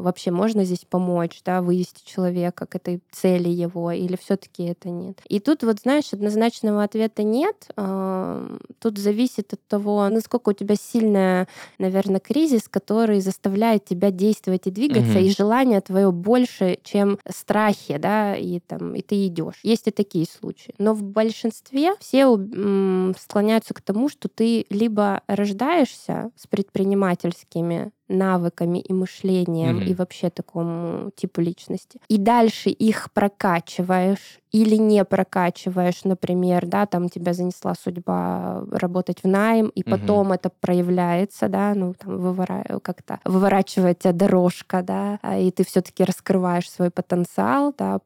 Вообще можно здесь помочь, да, вывести человека к этой цели его, или все-таки это нет. И тут вот, знаешь, однозначного ответа нет. Тут зависит от того, насколько у тебя сильная, наверное, кризис, который заставляет тебя действовать и двигаться,
Мгм.
и желание твое больше, чем страхи, да, и там, и ты идешь. Есть и такие случаи. Но в большинстве все склоняются к тому, что ты либо рождаешься с предпринимательскими навыками и мышлением,
Мгм.
и вообще такому типу личности. И дальше их прокачиваешь или не прокачиваешь, например, да, там тебя занесла судьба работать в найм, и потом это проявляется, да, ну там вывора- как-то выворачивает тебя дорожка, да, а, и ты все-таки раскрываешь свой потенциал, да.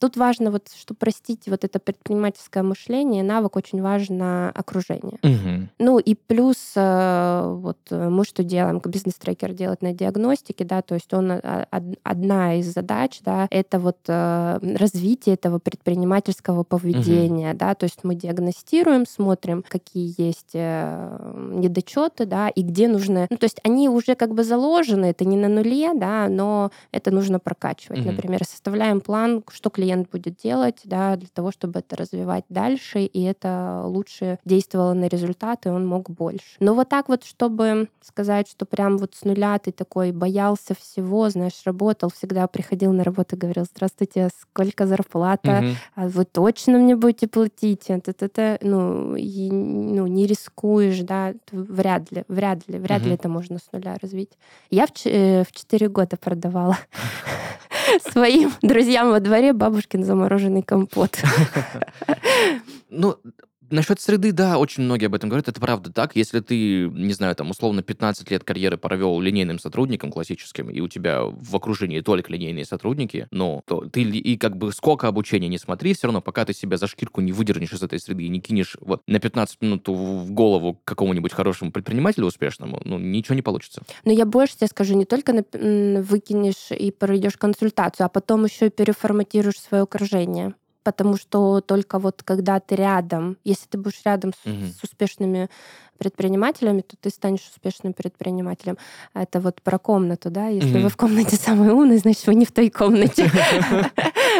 Тут важно вот, что простить вот это предпринимательское мышление, навык очень важно окружение.
Мгм.
Ну и плюс э, вот э, мы что делаем, как бизнес-трекер делает на диагностике, да, то есть он а, од- одна из задач, да, это вот э, развитие этого предпринимательского поведения, да, то есть мы диагностируем, смотрим, какие есть недочеты, да, и где нужно, ну то есть они уже как бы заложены, это не на нуле, да, но это нужно прокачивать.
Мгм.
Например, составляем план, что клиент будет делать, да, для того, чтобы это развивать дальше, и это лучше действовало на результаты, он мог больше. Но вот так вот, чтобы сказать, что прям вот с нуля ты такой боялся всего, знаешь, работал, всегда приходил на работу, говорил, здравствуйте, сколько зарплата, а вы точно мне будете платить? Это, это, это, ну, и, ну, не рискуешь, да, вряд ли, вряд ли, вряд ли это можно с нуля развить. Я в, э, в 4 года продавала [LAUGHS] своим друзьям во дворе бабушкин замороженный компот. [LAUGHS]
Ну, насчет среды, да, очень многие об этом говорят, это правда так. Если ты, не знаю, там, условно, 15 лет карьеры провел линейным сотрудником классическим, и у тебя в окружении только линейные сотрудники, ну, то ты и как бы сколько обучения не смотри, все равно, пока ты себя за шкирку не выдернешь из этой среды и не кинешь вот на 15 минут в голову какому-нибудь хорошему предпринимателю успешному, ну, ничего не получится.
Но я больше тебе скажу, не только выкинешь и пройдешь консультацию, а потом еще и переформатируешь свое окружение. Потому что только вот когда ты рядом, если ты будешь рядом с,
Мгм.
с успешными предпринимателями, то ты станешь успешным предпринимателем. Это вот про комнату, да? Если
Мгм.
вы в комнате [LAUGHS] самый умный, значит, вы не в той комнате. [LAUGHS]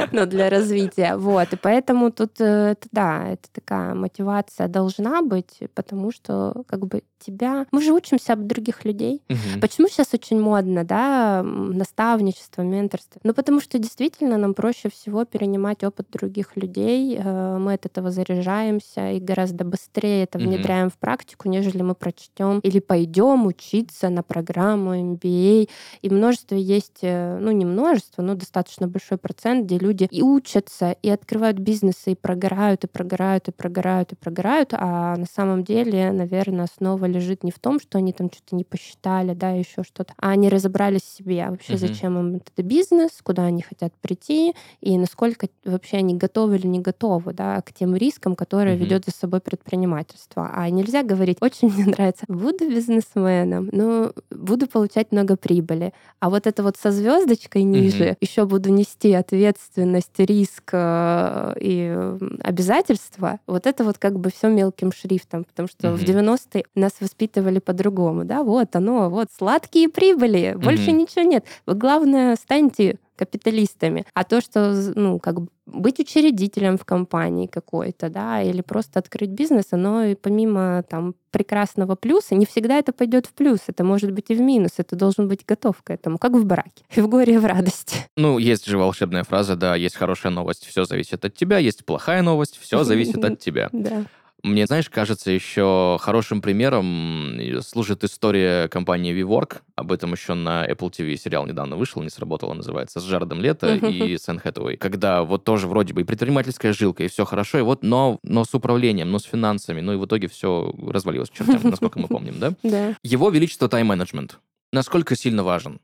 [LAUGHS] Но для развития. Вот. И поэтому тут, э, это, да, это такая мотивация должна быть, потому что как бы тебя... Мы же учимся об других людей.
Мгм.
Почему сейчас очень модно, да, наставничество, менторство? Ну, потому что действительно нам проще всего перенимать опыт других людей. э, Мы от этого заряжаемся и гораздо быстрее это внедряем в практику, нежели мы прочтем или пойдем учиться на программу MBA. И множество есть, э, ну, не множество, но достаточно большой процент, где люди и учатся, и открывают бизнесы, и прогорают, и прогорают, и прогорают, и прогорают, а на самом деле, наверное, основа лежит не в том, что они там что-то не посчитали, да, еще что-то, а они разобрались в себе, а вообще
Мгм.
зачем им этот бизнес, куда они хотят прийти, и насколько вообще они готовы или не готовы, да, к тем рискам, которые
Мгм.
ведет за собой предпринимательство. А нельзя говорить, очень мне нравится, буду бизнесменом, но буду получать много прибыли, а вот это вот со звездочкой ниже, еще буду нести ответственность, риск э, и обязательства, вот это вот как бы все мелким шрифтом, потому что в
Мгм.
90-е нас воспитывали по-другому, да, вот оно, вот сладкие прибыли, больше
Мгм.
ничего нет. Вы, главное, станьте капиталистами. А то, что, ну, как бы быть учредителем в компании какой-то, да, или просто открыть бизнес, оно и помимо там прекрасного плюса, не всегда это пойдет в плюс, это может быть и в минус, это должен быть готов к этому, как в браке, и [LAUGHS] в горе, и в радости.
Ну, есть же волшебная фраза, да, есть хорошая новость, все зависит от тебя, есть плохая новость, все [LAUGHS] зависит от тебя.
Да.
Мне, знаешь, кажется, еще хорошим примером служит история компании WeWork. Об этом еще на Apple TV сериал недавно вышел, не сработало, называется, с Джаредом Лето и Сэн Хэтэуэй. Когда вот тоже вроде бы и предпринимательская жилка, и все хорошо, и вот, но, но с управлением, но с финансами, ну и в итоге все развалилось к чертям, насколько мы помним, да? [LAUGHS]
Да.
Его Величество тайм-менеджмент. Насколько сильно важен?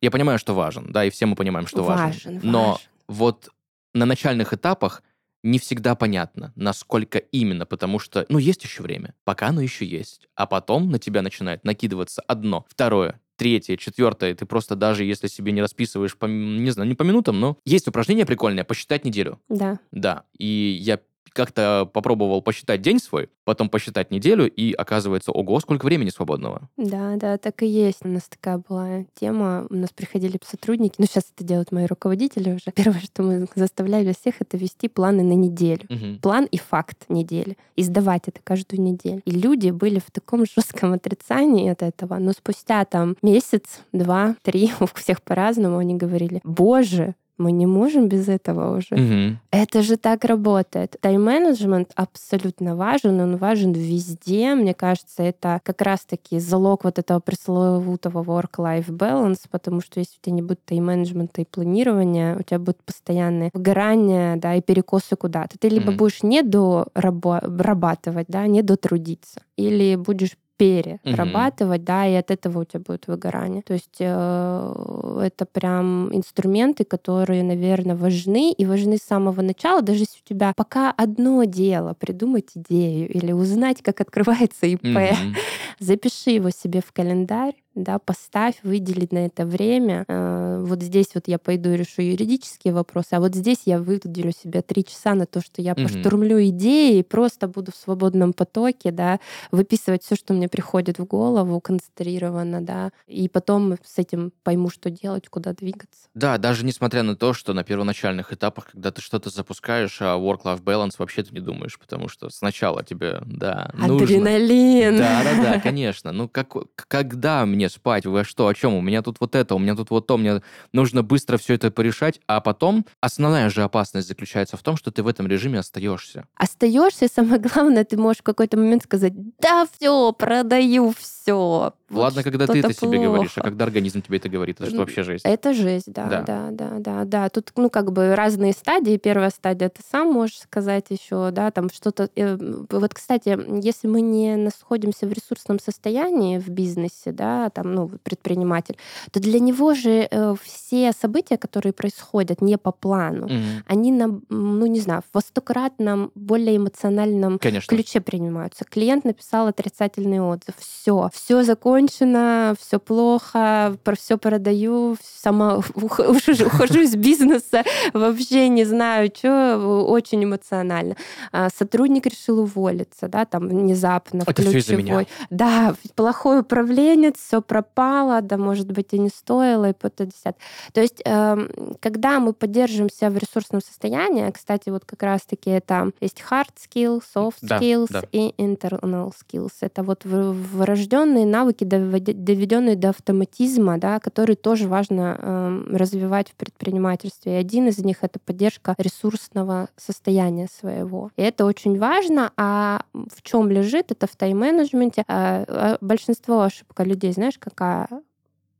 Я понимаю, что важен, да, и все мы понимаем, что важен.
Важен,
Но вот на начальных этапах не всегда понятно, насколько именно, потому что, ну, есть еще время, пока оно еще есть. А потом на тебя начинает накидываться одно, второе, третье, четвертое. Ты просто даже если себе не расписываешь, по, не знаю, не по минутам, но есть упражнение прикольное, посчитать неделю.
Да.
Да, и я как-то попробовал посчитать день свой, потом посчитать неделю, и оказывается, ого, сколько времени свободного.
Да, да, так и есть. У нас такая была тема. У нас приходили сотрудники. Ну, сейчас это делают мои руководители уже. Первое, что мы заставляли всех, это вести планы на неделю.
Мгм.
План и факт недели. И сдавать это каждую неделю. И люди были в таком [LAUGHS] жестком отрицании от этого. Но спустя там месяц, два, три, [LAUGHS] у всех по-разному, они говорили, боже, мы не можем без этого уже.
Мгм.
Это же так работает. Тайм-менеджмент абсолютно важен, он важен везде. Мне кажется, это как раз-таки залог вот этого пресловутого work-life balance, потому что если у тебя не будет тайм-менеджмента и планирования, у тебя будет постоянное выгорание, да, и перекосы куда-то. Ты либо
Мгм.
будешь не дорабатывать, да, не дотрудиться, или будешь перерабатывать, да, и от этого у тебя будет выгорание. То есть э, это прям инструменты, которые, наверное, важны и важны с самого начала, даже если у тебя пока одно дело придумать идею или узнать, как открывается ИП,
Мгм. [LAUGHS]
запиши его себе в календарь, да, поставь, выдели на это время. Э, Вот здесь вот я пойду и решу юридические вопросы, а вот здесь я выделю себе три часа на то, что я
Мгм.
поштурмлю идеи и просто буду в свободном потоке, да, выписывать все, что мне приходит в голову, концентрированно, да, и потом с этим пойму, что делать, куда двигаться.
Да, даже несмотря на то, что на первоначальных этапах, когда ты что-то запускаешь, а work-life balance вообще ты не думаешь, потому что сначала тебе, да, нужно.
Адреналин.
Да, да, да, [LAUGHS] конечно. Ну, как, когда мне спать? Вы что, о чем? У меня тут вот это, у меня тут вот то, мне нужно быстро все это порешать, а потом основная же опасность заключается в том, что ты в этом режиме остаешься.
Остаешься, и самое главное, ты можешь в какой-то момент сказать, да, все, продаю все.
Ладно, когда ты это себе говоришь, а когда организм тебе это говорит, это что вообще жесть?
Это жесть, да,
Да.
да, да, да, да. Тут, ну, как бы разные стадии. Первая стадия ты сам можешь сказать еще, да, там что-то. э, Вот, кстати, если мы не находимся в ресурсном состоянии в бизнесе, да, там, ну, предприниматель, то для него же э, все события, которые происходят не по плану,
Мгм.
они на, ну, не знаю, в стократном, более эмоциональном
Конечно.
ключе принимаются. Клиент написал отрицательный отзыв. Все, все закончено, все плохо, про все продаю, сама [LAUGHS] ух- ухожу, ухожу из бизнеса, [LAUGHS] вообще не знаю, что, очень эмоционально. А, Сотрудник решил уволиться, да, там внезапно,
Это всё из-за меня.
ключевой. Да, плохой управленец, все пропало, да, может быть, и не стоило, и то десят. То есть, эм, когда мы поддерживаемся в ресурсном состоянии, кстати, вот как раз-таки это есть hard skills, soft
Да,
skills
да.
и internal skills. Это вот врожденные навыки, доведенные до автоматизма, да, которые тоже важно эм, развивать в предпринимательстве. И один из них это поддержка ресурсного состояния своего. И это очень важно. А в чем лежит? Это в тайм-менеджменте. А, а, Большинство ошибка людей, знаешь, какая?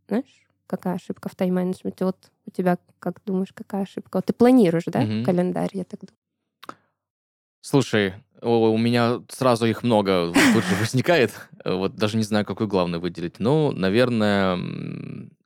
Знаешь? Какая ошибка в тайм-менеджменте? Вот у тебя, как думаешь, какая ошибка? Вот ты планируешь, да,
Мгм.
календарь, я так думаю.
Слушай, у меня сразу их много тут же возникает. Вот даже не знаю, какой главный выделить. Ну, наверное,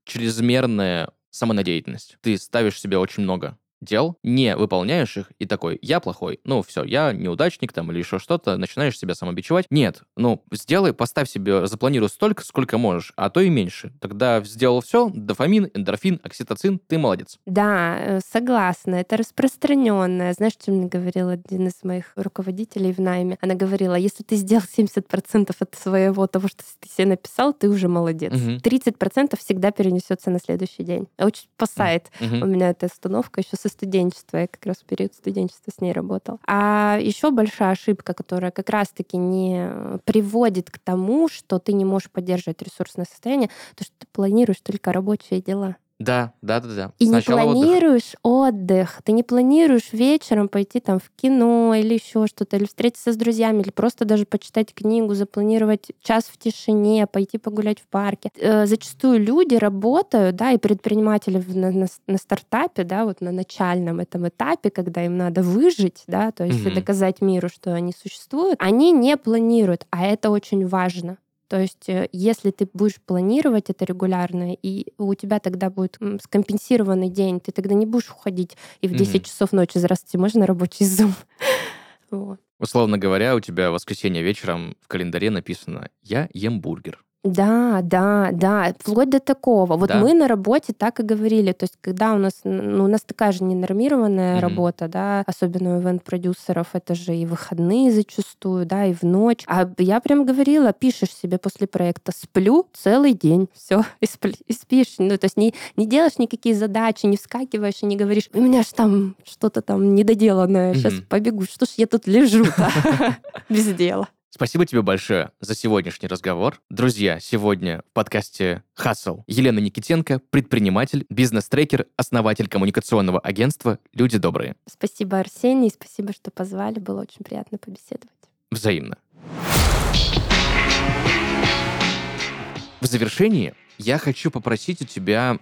чрезмерная самонадеятельность. Ты ставишь себе очень много дел, не выполняешь их и такой, я плохой, ну все, я неудачник там или еще что-то, начинаешь себя самобичевать. Нет, ну сделай, поставь себе, запланируй столько, сколько можешь, а то и меньше. Тогда сделал все, дофамин, эндорфин, окситоцин, ты молодец.
Да, э, согласна, это распространенное. Знаешь, что мне говорил один из моих руководителей в найме? Она говорила, если ты сделал 70% от своего того, что ты себе написал, ты уже молодец. Угу. 30% всегда перенесется на следующий день. Очень спасает. Угу. У меня эта установка еще со студенчества. Я как раз в период студенчества с ней работал. А еще большая ошибка, которая как раз-таки не приводит к тому, что ты не можешь поддерживать ресурсное состояние, то, что ты планируешь только рабочие дела.
Да, да, да, да.
И Сначала не планируешь отдых. отдых. Ты не планируешь вечером пойти там в кино или еще что-то, или встретиться с друзьями, или просто даже почитать книгу, запланировать час в тишине, пойти погулять в парке. Э, зачастую люди работают, да, и предприниматели на, на, на стартапе, да, вот на начальном этом этапе, когда им надо выжить, да, то есть mm-hmm. доказать миру, что они существуют, они не планируют, а это очень важно. То есть, э, если ты будешь планировать это регулярно, и у тебя тогда будет скомпенсированный день, ты тогда не будешь уходить и в 10 mm-hmm. часов ночи, здравствуйте, можно рабочий зум? [LAUGHS]
вот. Условно говоря, у тебя в воскресенье вечером в календаре написано «Я ем бургер».
Да, да, да, вплоть до такого. Вот да. мы на работе так и говорили. То есть, когда у нас, ну, у нас такая же ненормированная mm-hmm. работа, да, особенно у ивент-продюсеров, это же и выходные зачастую, да, и в ночь. А я прям говорила, пишешь себе после проекта, сплю целый день, все, [LAUGHS] и, спи, и спишь. Ну, то есть не, не делаешь никакие задачи, не вскакиваешь и не говоришь, у меня ж там что-то там недоделанное, сейчас mm-hmm. побегу, что ж я тут лежу-то [LAUGHS] без дела.
Спасибо тебе большое за сегодняшний разговор. Друзья, сегодня в подкасте «Хасл» Елена Никитенко, предприниматель, бизнес-трекер, основатель коммуникационного агентства «Люди добрые».
Спасибо, Арсений, спасибо, что позвали. Было очень приятно побеседовать.
Взаимно. В завершении я хочу попросить у тебя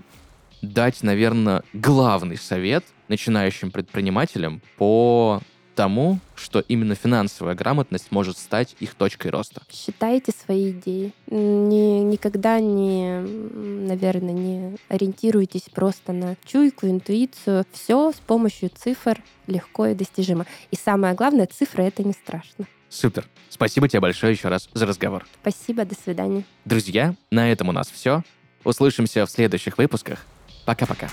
дать, наверное, главный совет начинающим предпринимателям по тому, что именно финансовая грамотность может стать их точкой роста?
Считайте свои идеи. Не, никогда не, наверное, не ориентируйтесь просто на чуйку, интуицию. Все с помощью цифр легко и достижимо. И самое главное, цифры — это не страшно.
Супер. Спасибо тебе большое еще раз за разговор.
Спасибо, до свидания.
Друзья, на этом у нас все. Услышимся в следующих выпусках. Пока-пока.